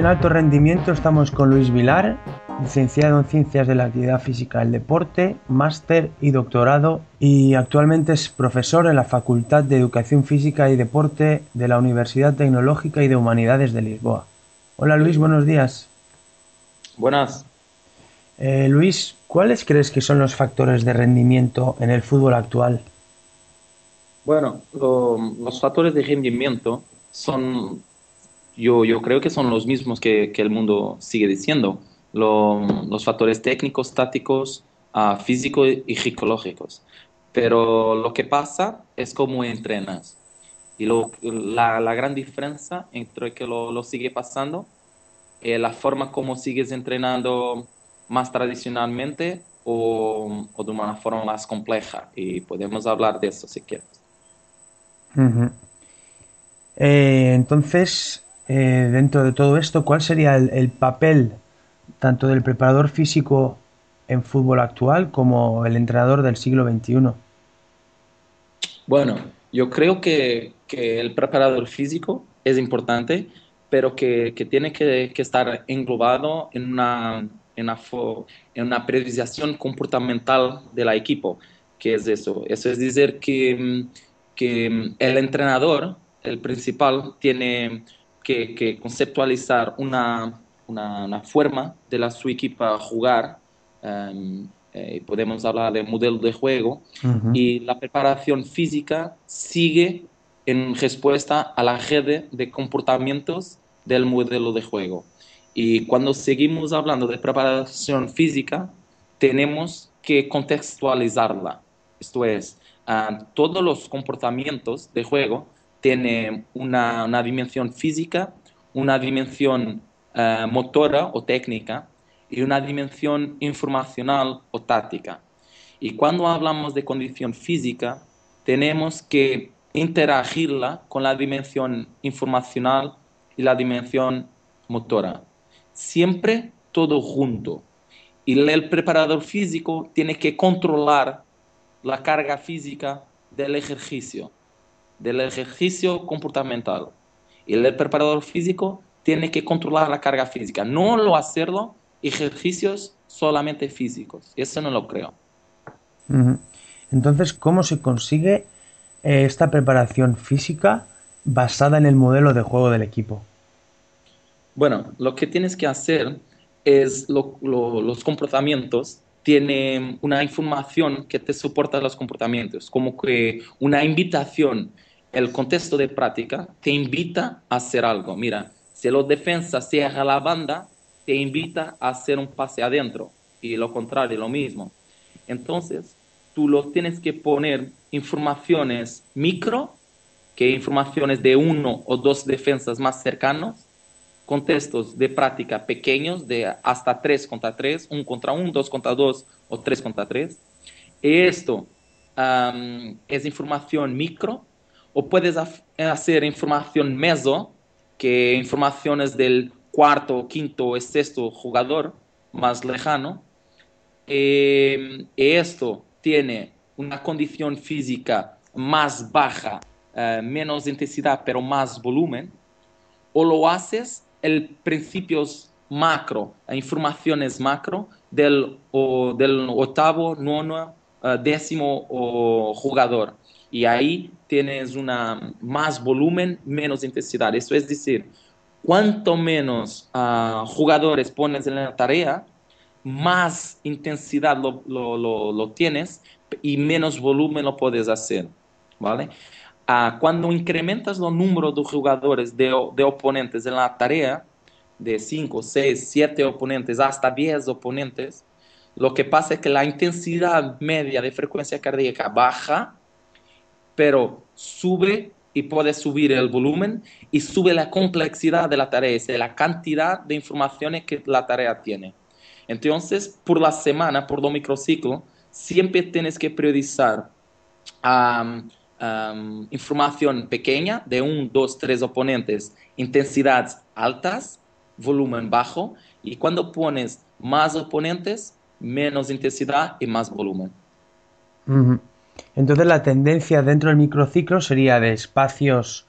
En alto rendimiento estamos con Luis Vilar, licenciado en Ciencias de la Actividad Física del Deporte, máster y doctorado y actualmente es profesor en la Facultad de Educación Física y Deporte de la Universidad Tecnológica y de Humanidades de Lisboa. Hola Luis, buenos días. Buenas. Eh, Luis, ¿cuáles crees que son los factores de rendimiento en el fútbol actual? Bueno, lo- los factores de rendimiento son, yo, yo creo que son los mismos que, que el mundo sigue diciendo. Lo- los factores técnicos, tácticos, ah, físicos y psicológicos. Pero lo que pasa es cómo entrenas. Y lo- la, la gran diferencia entre que lo, lo sigue pasando es la forma como sigues entrenando más tradicionalmente o, o de una forma más compleja. Y podemos hablar de eso si quieres. Eh, entonces, eh, dentro de todo esto, ¿cuál sería el, el papel tanto del preparador físico en fútbol actual como el entrenador del siglo XXI? Bueno, yo creo que, que el preparador físico es importante, pero que, que tiene que, estar englobado en una, en una, en una previsión comportamental del equipo. ¿Qué es eso? Eso es decir que, que el entrenador, el principal, tiene que, que conceptualizar una, una, una forma de la, su equipo jugar. eh, podemos hablar de modelo de juego y la preparación física sigue en respuesta a la red de comportamientos del modelo de juego. Y cuando seguimos hablando de preparación física, tenemos que contextualizarla. Esto es, ah, todos los comportamientos de juego tienen una, una dimensión física, una dimensión ah, motora o técnica y una dimensión informacional o táctica. Y cuando hablamos de condición física, tenemos que interagirla con la dimensión informacional y la dimensión motora. Siempre todo junto. Y el preparador físico tiene que controlar la carga física del ejercicio, del ejercicio comportamental. Y el preparador físico tiene que controlar la carga física, no lo hacerlo ejercicios solamente físicos. Eso no lo creo. Entonces, ¿cómo se consigue eh, esta preparación física basada en el modelo de juego del equipo? Bueno, lo que tienes que hacer es lo- lo- los comportamientos tienen una información que te soporta los comportamientos, como que una invitación. El contexto de práctica te invita a hacer algo. Mira, si los defensas cierran la banda, te invita a hacer un pase adentro y lo contrario, lo mismo. Entonces, tú lo tienes que poner informaciones micro, que informaciones de uno o dos defensas más cercanos, contextos de práctica pequeños, de hasta 3 contra 3, 1 contra 1, 2 contra 2 o 3 contra 3. Esto es información micro, o puedes hacer información meso, que informaciones del cuarto, quinto o sexto jugador más lejano. Eh, esto tiene una condición física más baja, eh, menos intensidad, pero más volumen o lo haces el principios macro, informaciones macro del, o, del octavo, nono, eh, décimo o jugador. Y ahí tienes una más volumen, menos intensidad. Eso es decir, cuanto menos ah, jugadores pones en la tarea, más intensidad lo, lo- lo- tienes y menos volumen lo puedes hacer. ¿Vale? Ah, cuando incrementas los números de jugadores de, de oponentes en la tarea, de 5, 6, 7 oponentes, hasta 10 oponentes, lo que pasa es que la intensidad media de frecuencia cardíaca baja, pero sube y puede subir el volumen y sube la complejidad de la tarea, es la cantidad de informaciones que la tarea tiene. Entonces, por la semana, por los microciclos, siempre tienes que priorizar información pequeña de un, dos, tres oponentes, intensidades altas, volumen bajo, y cuando pones más oponentes, menos intensidad y más volumen. Entonces la tendencia dentro del microciclo sería de espacios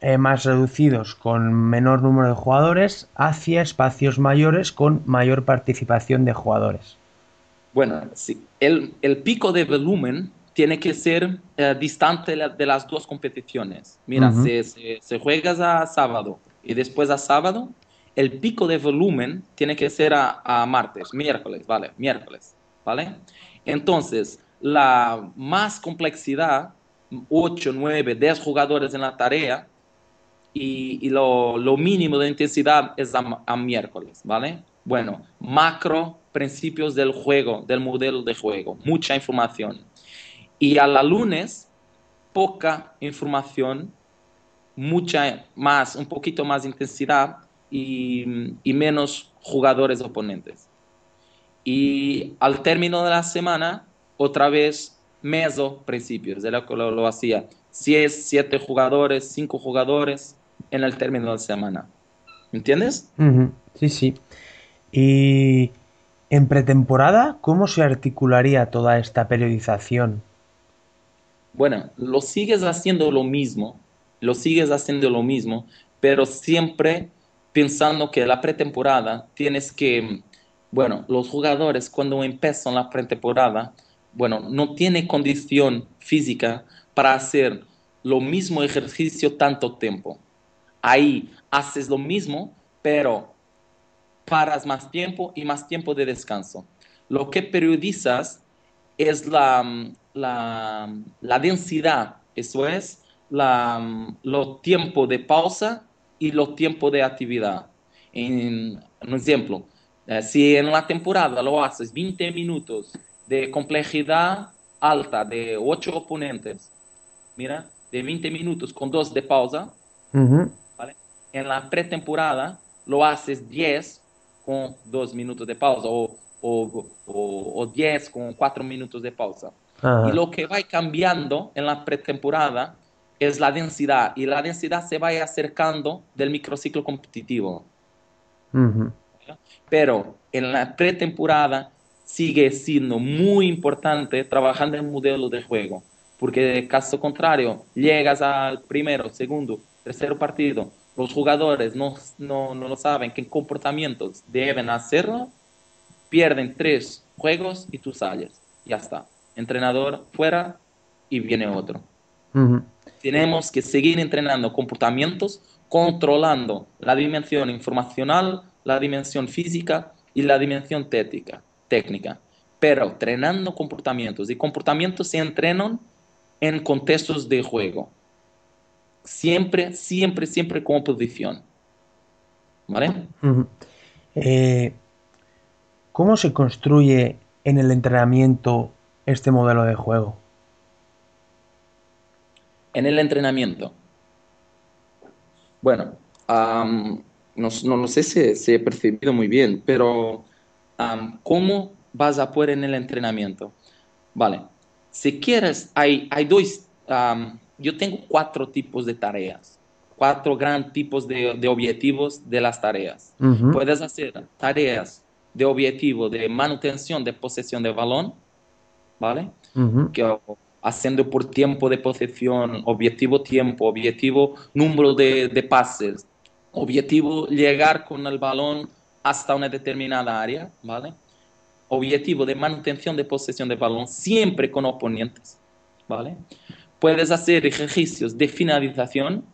eh, más reducidos con menor número de jugadores hacia espacios mayores con mayor participación de jugadores. Bueno, sí. el, pico de volumen tiene que ser eh, distante de las dos competiciones. Mira, si, se juegas a sábado y después a sábado, el pico de volumen tiene que ser a, a martes, miércoles, ¿vale? Miércoles, ¿vale? Entonces, la más complejidad, 8, 9, 10 jugadores en la tarea y, lo, mínimo de intensidad es a, miércoles, ¿vale? Bueno, macro principios del juego, del modelo de juego, mucha información. Y a la lunes, poca información, mucha más, un poquito más intensidad y, y menos jugadores oponentes. Y al término de la semana, otra vez meso principios, de lo que lo, hacía. Si es siete jugadores, cinco jugadores en el término de la semana. ¿Entiendes? Sí, sí. Y en pretemporada, ¿cómo se articularía toda esta periodización? Bueno, lo sigues haciendo lo mismo, lo sigues haciendo lo mismo, pero siempre pensando que la pretemporada tienes que, bueno, los jugadores cuando empiezan la pretemporada bueno, no tiene condición física para hacer lo mismo ejercicio tanto tiempo. Ahí haces lo mismo, pero paras más tiempo y más tiempo de descanso. Lo que periodizas es la, la, densidad, eso es, la, lo tiempo de pausa y lo tiempo de actividad. En, un ejemplo, eh, si en la temporada lo haces 20 minutos de complejidad alta de 8 oponentes, mira, de 20 minutos con 2 de pausa, en la pretemporada lo haces 10 con 2 minutos de pausa o, o, o, 10 con 4 minutos de pausa. Y lo que va cambiando en la pretemporada es la densidad y la densidad se va acercando del microciclo competitivo. Pero en la pretemporada sigue siendo muy importante trabajando en modelo de juego, porque de caso contrario, llegas al primero, segundo, tercer partido, los jugadores no, no, no saben qué comportamientos deben hacerlo, pierden tres juegos y tú sales. Ya está. Entrenador fuera y viene otro. Tenemos que seguir entrenando comportamientos, controlando la dimensión informacional, la dimensión física y la dimensión técnica técnica, pero entrenando comportamientos y comportamientos se entrenan en contextos de juego. Siempre, siempre, siempre con posición. ¿Vale? Eh, ¿Cómo se construye en el entrenamiento este modelo de juego? En el entrenamiento. Bueno, no, no, sé si, si, he percibido muy bien, pero ¿cómo vas a poder en el entrenamiento? Vale, si quieres, hay, hay dos, yo tengo cuatro tipos de tareas, cuatro grandes tipos de, de objetivos de las tareas. Puedes hacer tareas de objetivo de manutención de posesión de balón, ¿vale? que, haciendo por tiempo de posesión, objetivo tiempo, objetivo número de, de pases, objetivo llegar con el balón hasta una determinada área, ¿vale? Objetivo de manutención de posesión de balón siempre con oponentes, ¿vale? Puedes hacer ejercicios de finalización,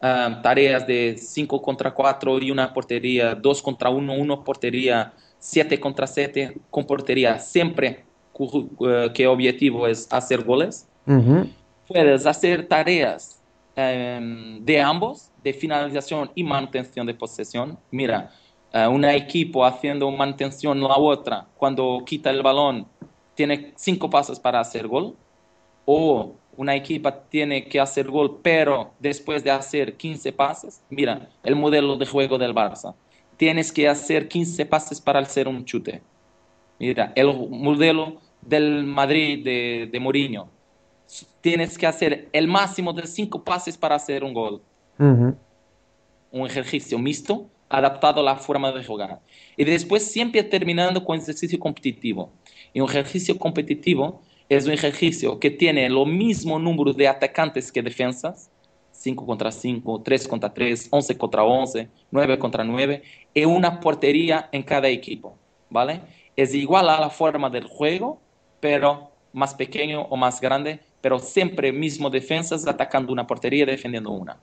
ah, tareas de 5 contra 4 y una portería, 2 contra 1, 1 portería, 7 contra 7 con portería, siempre eh, que objetivo es hacer goles. Puedes hacer tareas em, de ambos, de finalización y manutención de posesión. Mira, uh, un equipo haciendo manutención la otra, cuando quita el balón, tiene cinco pasos para hacer gol. O una equipa tiene que hacer gol, pero después de hacer 15 pases, mira, el modelo de juego del Barça. Tienes que hacer 15 pases para hacer un chute. Mira, el modelo del Madrid de, de Mourinho. Tienes que hacer el máximo de 5 pases para hacer un gol. Un ejercicio mixto adaptado a la forma de jugar. Y después siempre terminando con ejercicio competitivo. Y un ejercicio competitivo es un ejercicio que tiene lo mismo número de atacantes que defensas, 5 contra 5, 3 contra 3, 11 contra 11, 9 contra 9, y una portería en cada equipo, ¿vale? Es igual a la forma del juego, pero más pequeño o más grande, pero siempre mismo defensas atacando una portería defendiendo una,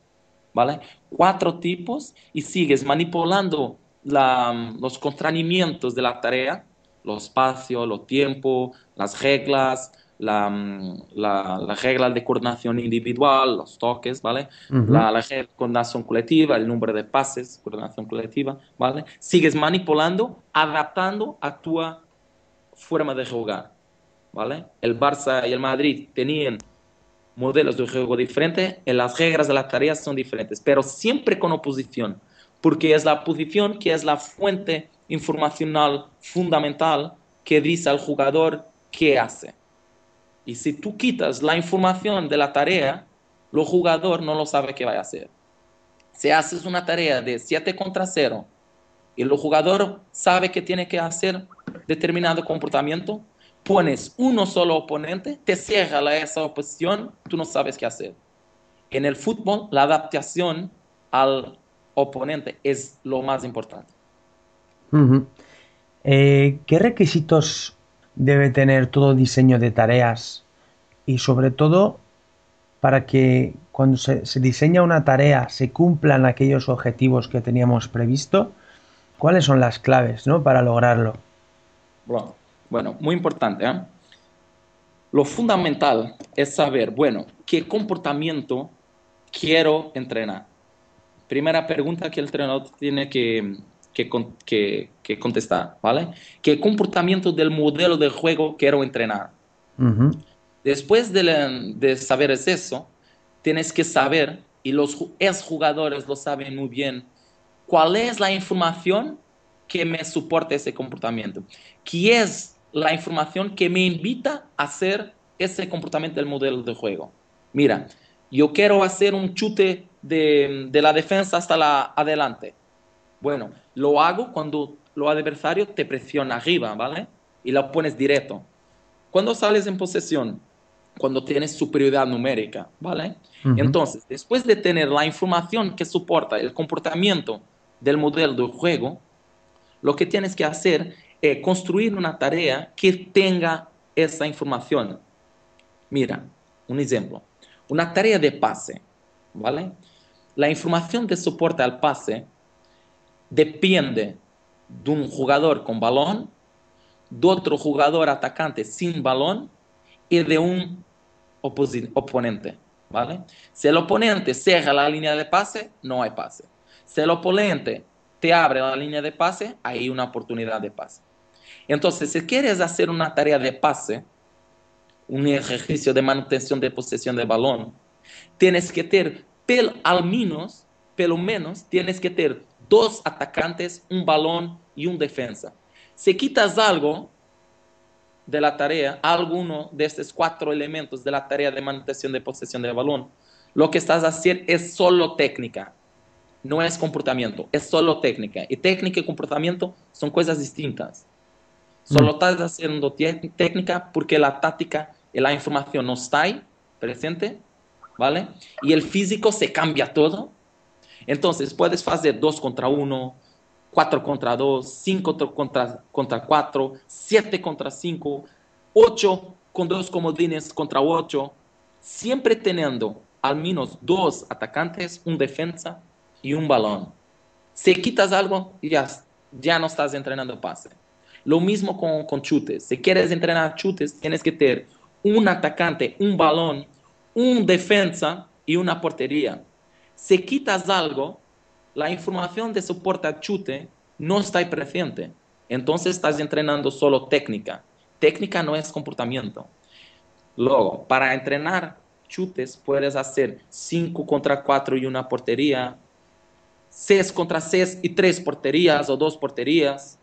¿vale? Cuatro tipos y sigues manipulando los constreñimientos de la tarea, los espacios, los tiempos, las reglas, la, mm, la, la, regla de coordinación individual, los toques, ¿vale? la, la, regla de coordinación colectiva, el número de pases, coordinación colectiva, ¿vale? Sigues manipulando, adaptando a tu forma de jugar, ¿vale? El Barça y el Madrid tenían modelos de juego diferentes, las reglas de las tareas son diferentes, pero siempre con oposición, porque es la posición que es la fuente informacional fundamental que dice al jugador qué hace. Y si tú quitas la información de la tarea, el jugador no lo sabe qué va a hacer. Si haces una tarea de 7 contra 0 y el jugador sabe que tiene que hacer determinado comportamiento, pones uno solo oponente, te cierra esa oposición, tú no sabes qué hacer. En el fútbol, la adaptación al oponente es lo más importante. Eh, ¿Qué requisitos debe tener todo diseño de tareas y sobre todo para que cuando se, diseña una tarea se cumplan aquellos objetivos que teníamos previsto? ¿Cuáles son las claves ¿no? para lograrlo? Bueno, muy importante. ¿eh? Lo fundamental es saber, bueno, qué comportamiento quiero entrenar. Primera pregunta que el entrenador tiene que, que, que, contestar, ¿vale? ¿Qué comportamiento del modelo de juego quiero entrenar? Después de, de, saber eso, tienes que saber, y los jugadores lo saben muy bien, cuál es la información que me soporta ese comportamiento. ¿Qué es la información que me invita a hacer ese comportamiento del modelo de juego? Mira, yo quiero hacer un chute de, de la defensa hasta la adelante. Bueno, lo hago cuando lo adversario te presiona arriba, ¿vale? Y lo pones directo. Cuando sales en posesión, cuando tienes superioridad numérica, ¿vale? Entonces, después de tener la información que soporta el comportamiento del modelo de juego, lo que tienes que hacer es construir una tarea que tenga esa información. Mira, un ejemplo. Una tarea de pase, ¿vale? La información de soporte al pase depende de un jugador con balón, de otro jugador atacante sin balón y de un oponente. ¿vale? Si el oponente cierra la línea de pase, no hay pase. Si el oponente te abre la línea de pase, hay una oportunidad de pase. Entonces, si quieres hacer una tarea de pase, un ejercicio de manutención de posesión de balón, tienes que tener, al menos, pelo menos, tienes que tener dos atacantes, un balón y un defensa. Si quitas algo de la tarea, alguno de estos cuatro elementos de la tarea de manutención de posesión del balón, lo que estás haciendo es solo técnica, no es comportamiento, es solo técnica. Y técnica y comportamiento son cosas distintas. Solo mm. estás haciendo técnica porque la táctica y la información no está ahí, presente, ¿vale? Y el físico se cambia todo entonces, puedes hacer 2 contra 1, 4 contra 2, 5 contra, contra 4, 7 contra 5, 8 con dos comodines contra 8, siempre teniendo al menos dos atacantes, un defensa y un balón. Si quitas algo, ya, ya no estás entrenando pase. Lo mismo con, con chutes. Si quieres entrenar chutes, tienes que tener un atacante, un balón, un defensa y una portería. Si quitas algo, la información de soporte a chute no está presente. Entonces estás entrenando solo técnica. Técnica no es comportamiento. Luego, para entrenar chutes puedes hacer 5 contra 4 y una portería, 6 contra 6 y 3 porterías o 2 porterías,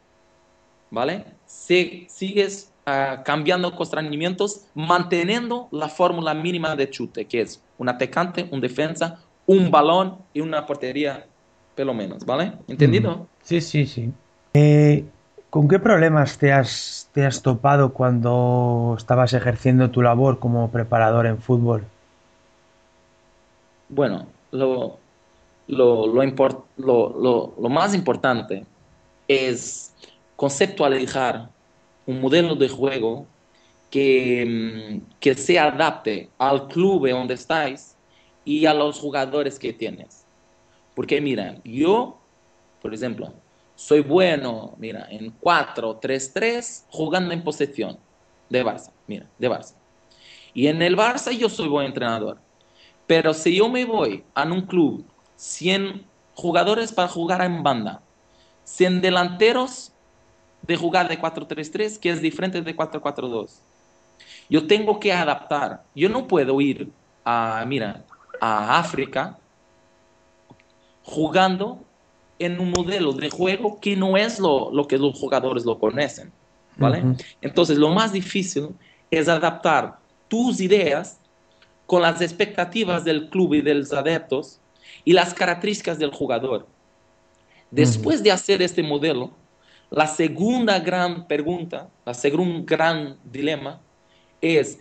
¿vale? Si, sigues uh, cambiando constreñimientos, manteniendo la fórmula mínima de chute, que es un atacante, un defensa, un balón y una portería, pelo menos, ¿vale? ¿Entendido? Sí, sí, sí. Eh, ¿Con qué problemas te has, te has topado cuando estabas ejerciendo tu labor como preparador en fútbol? Bueno, lo, lo, lo, más importante es conceptualizar un modelo de juego que, mm, que se adapte al club donde estáis y a los jugadores que tienes. Porque mira, yo, por ejemplo, soy bueno, mira, en 4-3-3 jugando en posesión de Barça, mira, de Barça. Y en el Barça yo soy buen entrenador. Pero si yo me voy a un club 100 jugadores para jugar en banda, 100 delanteros de jugar de 4-3-3, que es diferente de 4-4-2. Yo tengo que adaptar. Yo no puedo ir a, mira, a África jugando en un modelo de juego que no es lo, lo que los jugadores lo conocen. ¿vale? Entonces, lo más difícil es adaptar tus ideas con las expectativas del club y de los adeptos y las características del jugador. Después de hacer este modelo, la segunda gran pregunta, la segundo gran dilema es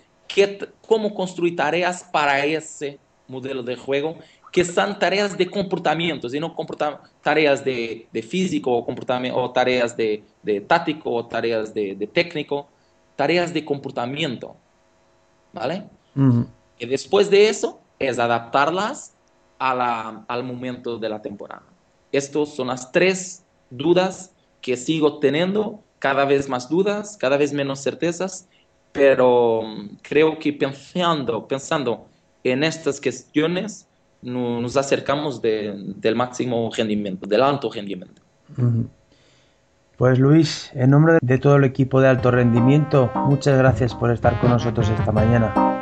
cómo construir tareas para ese modelo de juego que son tareas de comportamientos y no tareas de, físico o, comportamiento, o tareas de, táctico o tareas de, técnico, tareas de comportamiento. ¿Vale? Y después de eso es adaptarlas al momento de la temporada. Estas son las tres dudas que sigo teniendo, cada vez más dudas, cada vez menos certezas, pero mm, creo que pensando, pensando en estas cuestiones, nos acercamos del máximo rendimiento, del alto rendimiento. Pues Luis, en nombre de todo el equipo de alto rendimiento, muchas gracias por estar con nosotros esta mañana.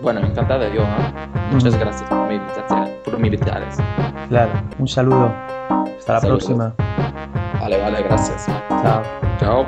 Bueno, encantada yo. ¿eh? Muchas gracias por mi por mi Claro, un saludo. Hasta la próxima. Vale, vale, gracias. Chao. Chao.